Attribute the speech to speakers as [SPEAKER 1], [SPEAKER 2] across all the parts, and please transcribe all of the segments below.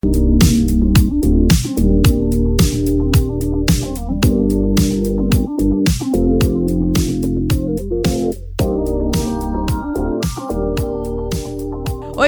[SPEAKER 1] Oi,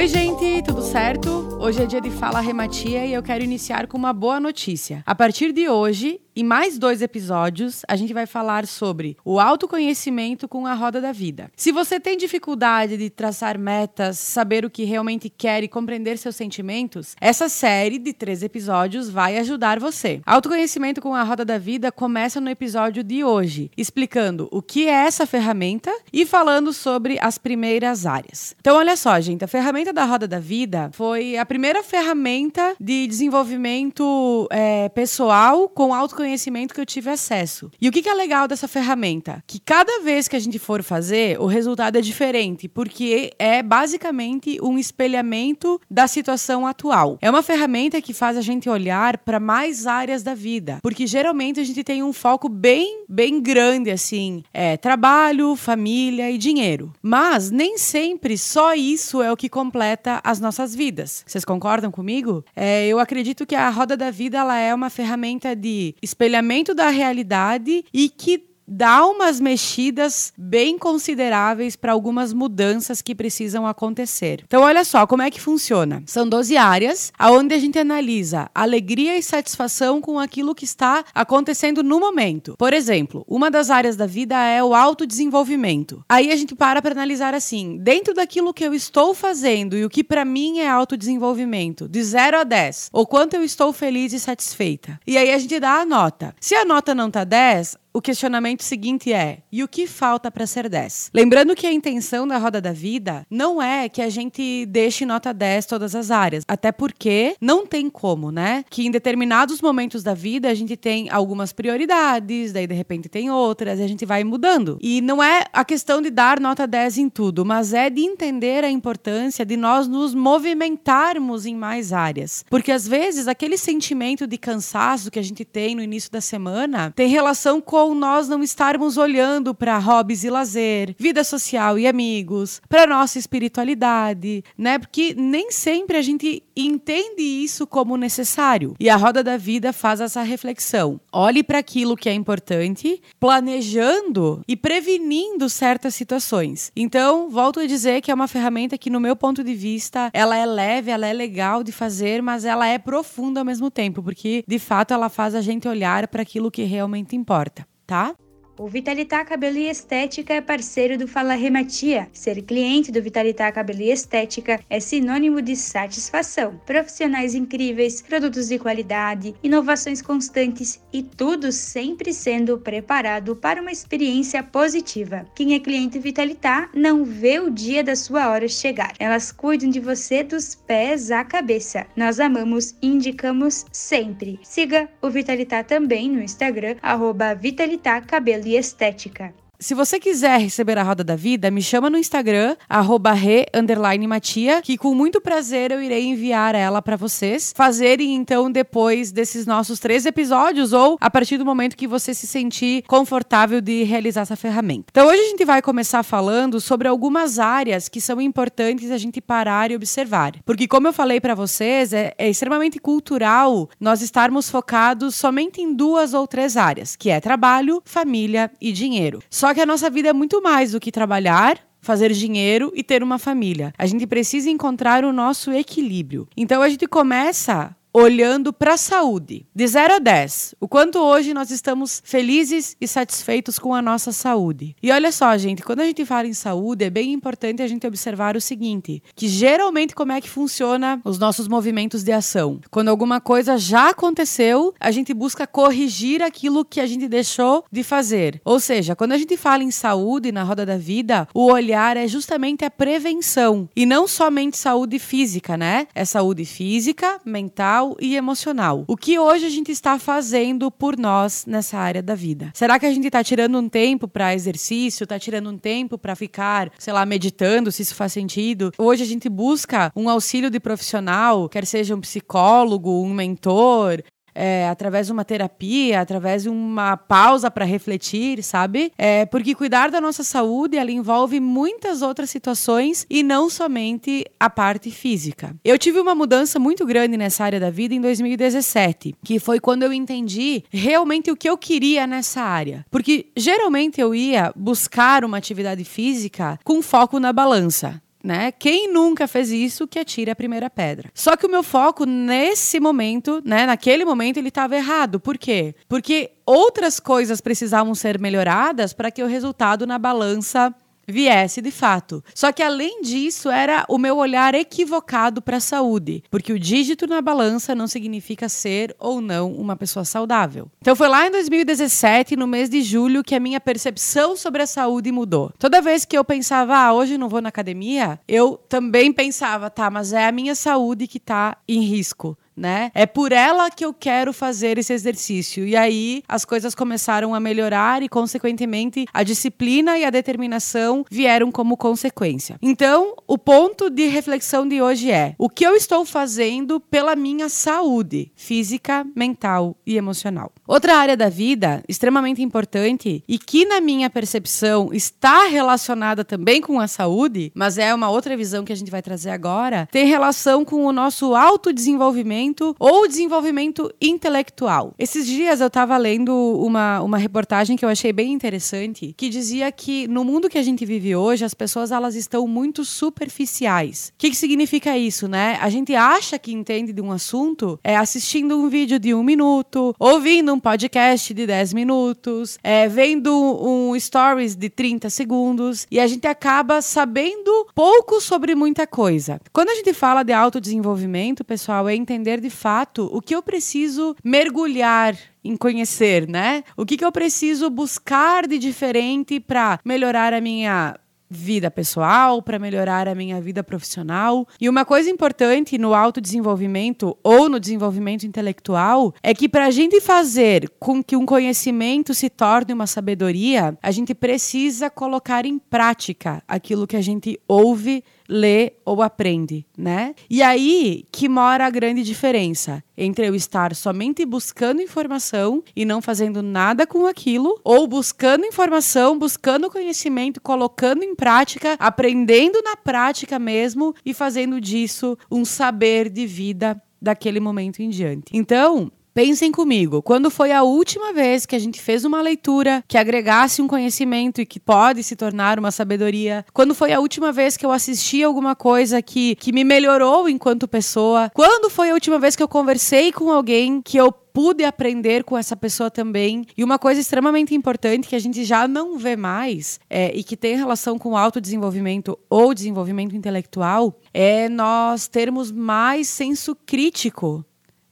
[SPEAKER 1] gente, tudo certo? Hoje é dia de Fala Rematia e eu quero iniciar com uma boa notícia. A partir de hoje, em mais dois episódios, a gente vai falar sobre o autoconhecimento com a roda da vida. Se você tem dificuldade de traçar metas, saber o que realmente quer e compreender seus sentimentos, essa série de três episódios vai ajudar você. Autoconhecimento com a roda da vida começa no episódio de hoje, explicando o que é essa ferramenta e falando sobre as primeiras áreas. Então, olha só, gente, a ferramenta da roda da vida foi a primeira ferramenta de desenvolvimento é, pessoal com autoconhecimento conhecimento que eu tive acesso. E o que, que é legal dessa ferramenta? Que cada vez que a gente for fazer, o resultado é diferente, porque é basicamente um espelhamento da situação atual. É uma ferramenta que faz a gente olhar para mais áreas da vida, porque geralmente a gente tem um foco bem, bem grande assim, é trabalho, família e dinheiro. Mas nem sempre só isso é o que completa as nossas vidas. Vocês concordam comigo? É, eu acredito que a roda da vida ela é uma ferramenta de espelhamento da realidade e que dá umas mexidas bem consideráveis para algumas mudanças que precisam acontecer. Então, olha só como é que funciona. São 12 áreas onde a gente analisa alegria e satisfação com aquilo que está acontecendo no momento. Por exemplo, uma das áreas da vida é o autodesenvolvimento. Aí a gente para para analisar assim, dentro daquilo que eu estou fazendo e o que para mim é autodesenvolvimento, de 0 a 10, o quanto eu estou feliz e satisfeita. E aí a gente dá a nota. Se a nota não tá 10, o questionamento seguinte é: e o que falta para ser 10? Lembrando que a intenção da roda da vida não é que a gente deixe nota 10 todas as áreas, até porque não tem como, né? Que em determinados momentos da vida a gente tem algumas prioridades, daí de repente tem outras, e a gente vai mudando. E não é a questão de dar nota 10 em tudo, mas é de entender a importância de nós nos movimentarmos em mais áreas. Porque às vezes aquele sentimento de cansaço que a gente tem no início da semana tem relação com ou nós não estarmos olhando para hobbies e lazer, vida social e amigos, para nossa espiritualidade, né? Porque nem sempre a gente entende isso como necessário. E a roda da vida faz essa reflexão. Olhe para aquilo que é importante, planejando e prevenindo certas situações. Então, volto a dizer que é uma ferramenta que no meu ponto de vista, ela é leve, ela é legal de fazer, mas ela é profunda ao mesmo tempo, porque de fato ela faz a gente olhar para aquilo que realmente importa tá?
[SPEAKER 2] O Vitalitá Cabelo e Estética é parceiro do Fala Rematia. Ser cliente do Vitalitá Cabelo e Estética é sinônimo de satisfação. Profissionais incríveis, produtos de qualidade, inovações constantes e tudo sempre sendo preparado para uma experiência positiva. Quem é cliente Vitalitá não vê o dia da sua hora chegar. Elas cuidam de você dos pés à cabeça. Nós amamos e indicamos sempre. Siga o Vitalitá também no Instagram, arroba Vitalitá Cabelo e estética.
[SPEAKER 1] Se você quiser receber a Roda da Vida, me chama no Instagram, re_matia, que com muito prazer eu irei enviar ela para vocês fazerem então depois desses nossos três episódios ou a partir do momento que você se sentir confortável de realizar essa ferramenta. Então hoje a gente vai começar falando sobre algumas áreas que são importantes a gente parar e observar. Porque como eu falei para vocês, é, é extremamente cultural nós estarmos focados somente em duas ou três áreas, que é trabalho, família e dinheiro. Só só que a nossa vida é muito mais do que trabalhar, fazer dinheiro e ter uma família. A gente precisa encontrar o nosso equilíbrio. Então a gente começa olhando para a saúde. De 0 a 10, o quanto hoje nós estamos felizes e satisfeitos com a nossa saúde. E olha só, gente, quando a gente fala em saúde, é bem importante a gente observar o seguinte, que geralmente como é que funciona os nossos movimentos de ação? Quando alguma coisa já aconteceu, a gente busca corrigir aquilo que a gente deixou de fazer. Ou seja, quando a gente fala em saúde na roda da vida, o olhar é justamente a prevenção e não somente saúde física, né? É saúde física, mental e emocional. O que hoje a gente está fazendo por nós nessa área da vida? Será que a gente está tirando um tempo para exercício, está tirando um tempo para ficar, sei lá, meditando, se isso faz sentido? Hoje a gente busca um auxílio de profissional, quer seja um psicólogo, um mentor, é, através de uma terapia, através de uma pausa para refletir, sabe? É, porque cuidar da nossa saúde ela envolve muitas outras situações e não somente a parte física. Eu tive uma mudança muito grande nessa área da vida em 2017, que foi quando eu entendi realmente o que eu queria nessa área. Porque geralmente eu ia buscar uma atividade física com foco na balança né? Quem nunca fez isso que atire a primeira pedra. Só que o meu foco nesse momento, né, naquele momento ele estava errado. Por quê? Porque outras coisas precisavam ser melhoradas para que o resultado na balança viesse de fato. Só que além disso, era o meu olhar equivocado para a saúde, porque o dígito na balança não significa ser ou não uma pessoa saudável. Então foi lá em 2017, no mês de julho, que a minha percepção sobre a saúde mudou. Toda vez que eu pensava, ah, hoje não vou na academia, eu também pensava, tá, mas é a minha saúde que está em risco né? É por ela que eu quero fazer esse exercício. E aí as coisas começaram a melhorar e, consequentemente, a disciplina e a determinação vieram como consequência. Então, o ponto de reflexão de hoje é: o que eu estou fazendo pela minha saúde física, mental e emocional? Outra área da vida extremamente importante e que, na minha percepção, está relacionada também com a saúde, mas é uma outra visão que a gente vai trazer agora, tem relação com o nosso autodesenvolvimento desenvolvimento ou desenvolvimento intelectual. Esses dias eu estava lendo uma, uma reportagem que eu achei bem interessante, que dizia que no mundo que a gente vive hoje, as pessoas elas estão muito superficiais. O que, que significa isso, né? A gente acha que entende de um assunto é assistindo um vídeo de um minuto, ouvindo um podcast de 10 minutos, é, vendo um stories de 30 segundos, e a gente acaba sabendo pouco sobre muita coisa. Quando a gente fala de autodesenvolvimento, pessoal, é entender entender de fato o que eu preciso mergulhar em conhecer, né? O que, que eu preciso buscar de diferente para melhorar a minha vida pessoal, para melhorar a minha vida profissional. E uma coisa importante no autodesenvolvimento ou no desenvolvimento intelectual é que para a gente fazer com que um conhecimento se torne uma sabedoria, a gente precisa colocar em prática aquilo que a gente ouve lê ou aprende, né? E aí que mora a grande diferença entre eu estar somente buscando informação e não fazendo nada com aquilo, ou buscando informação, buscando conhecimento, colocando em prática, aprendendo na prática mesmo e fazendo disso um saber de vida daquele momento em diante. Então, Pensem comigo, quando foi a última vez que a gente fez uma leitura que agregasse um conhecimento e que pode se tornar uma sabedoria? Quando foi a última vez que eu assisti alguma coisa que, que me melhorou enquanto pessoa? Quando foi a última vez que eu conversei com alguém que eu pude aprender com essa pessoa também. E uma coisa extremamente importante que a gente já não vê mais é, e que tem relação com autodesenvolvimento ou desenvolvimento intelectual é nós termos mais senso crítico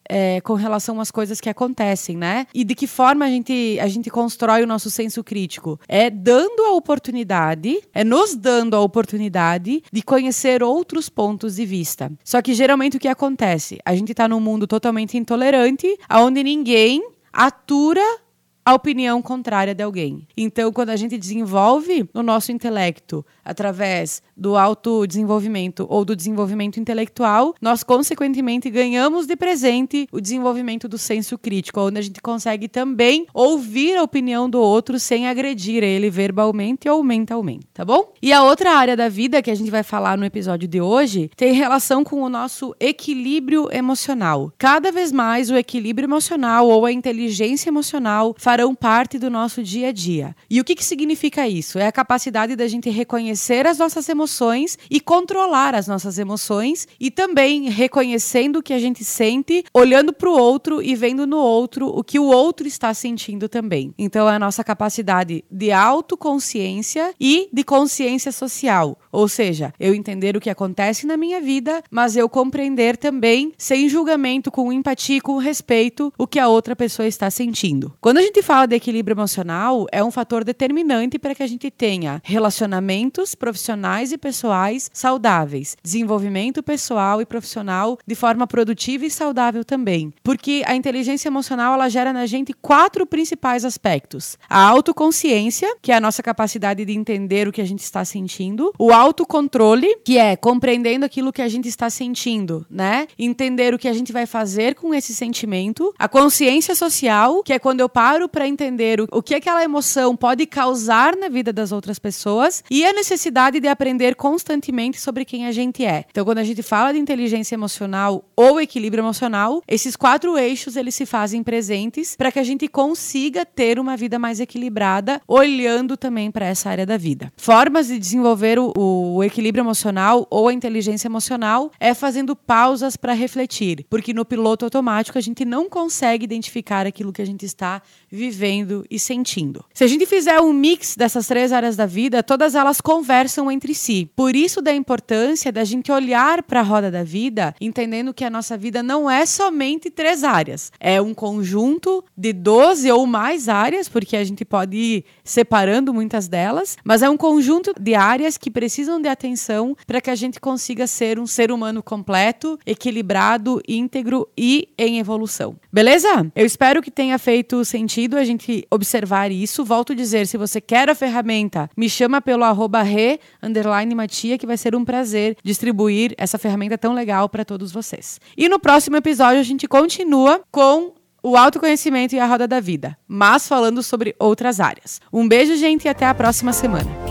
[SPEAKER 1] é, com relação às coisas que acontecem, né? E de que forma a gente, a gente constrói o nosso senso crítico? É dando a oportunidade, é nos dando a oportunidade de conhecer outros pontos de vista. Só que geralmente o que acontece? A gente está num mundo totalmente intolerante, onde ninguém atura a opinião contrária de alguém. Então, quando a gente desenvolve o nosso intelecto através do autodesenvolvimento ou do desenvolvimento intelectual, nós, consequentemente, ganhamos de presente o desenvolvimento do senso crítico, onde a gente consegue também ouvir a opinião do outro sem agredir ele verbalmente ou mentalmente, tá bom? E a outra área da vida que a gente vai falar no episódio de hoje tem relação com o nosso equilíbrio emocional. Cada vez mais o equilíbrio emocional ou a inteligência emocional farão parte do nosso dia a dia. E o que, que significa isso? É a capacidade da gente reconhecer as nossas emoções e controlar as nossas emoções e também reconhecendo o que a gente sente, olhando para o outro e vendo no outro o que o outro está sentindo também. Então é a nossa capacidade de autoconsciência e de consciência social, ou seja, eu entender o que acontece na minha vida, mas eu compreender também, sem julgamento, com empatia e com respeito, o que a outra pessoa está sentindo. Quando a gente fala de equilíbrio emocional, é um fator determinante para que a gente tenha relacionamentos profissionais e pessoais saudáveis, desenvolvimento pessoal e profissional de forma produtiva e saudável também. Porque a inteligência emocional ela gera na gente quatro principais aspectos: a autoconsciência, que é a nossa capacidade de entender o que a gente está sentindo, o autocontrole, que é compreendendo aquilo que a gente está sentindo, né? Entender o que a gente vai fazer com esse sentimento. A consciência social, que é quando eu paro para entender o, o que aquela emoção pode causar na vida das outras pessoas. E a necessidade de aprender constantemente sobre quem a gente é. Então, quando a gente fala de inteligência emocional ou equilíbrio emocional, esses quatro eixos eles se fazem presentes para que a gente consiga ter uma vida mais equilibrada, olhando também para essa área da vida. Formas de desenvolver o, o equilíbrio emocional ou a inteligência emocional é fazendo pausas para refletir, porque no piloto automático a gente não consegue identificar aquilo que a gente está vivendo e sentindo. Se a gente fizer um mix dessas três áreas da vida, todas elas conversam entre si. Por isso da importância da gente olhar para a roda da vida, entendendo que a nossa vida não é somente três áreas, é um conjunto de 12 ou mais áreas, porque a gente pode ir separando muitas delas, mas é um conjunto de áreas que precisam de atenção para que a gente consiga ser um ser humano completo, equilibrado, íntegro e em evolução. Beleza? Eu espero que tenha feito sentido a gente observar isso. Volto a dizer, se você quer a ferramenta, me chama pelo arroba re, underline matia, que vai ser um prazer distribuir essa ferramenta tão legal para todos vocês. E no próximo episódio a gente continua com o autoconhecimento e a roda da vida, mas falando sobre outras áreas. Um beijo, gente, e até a próxima semana.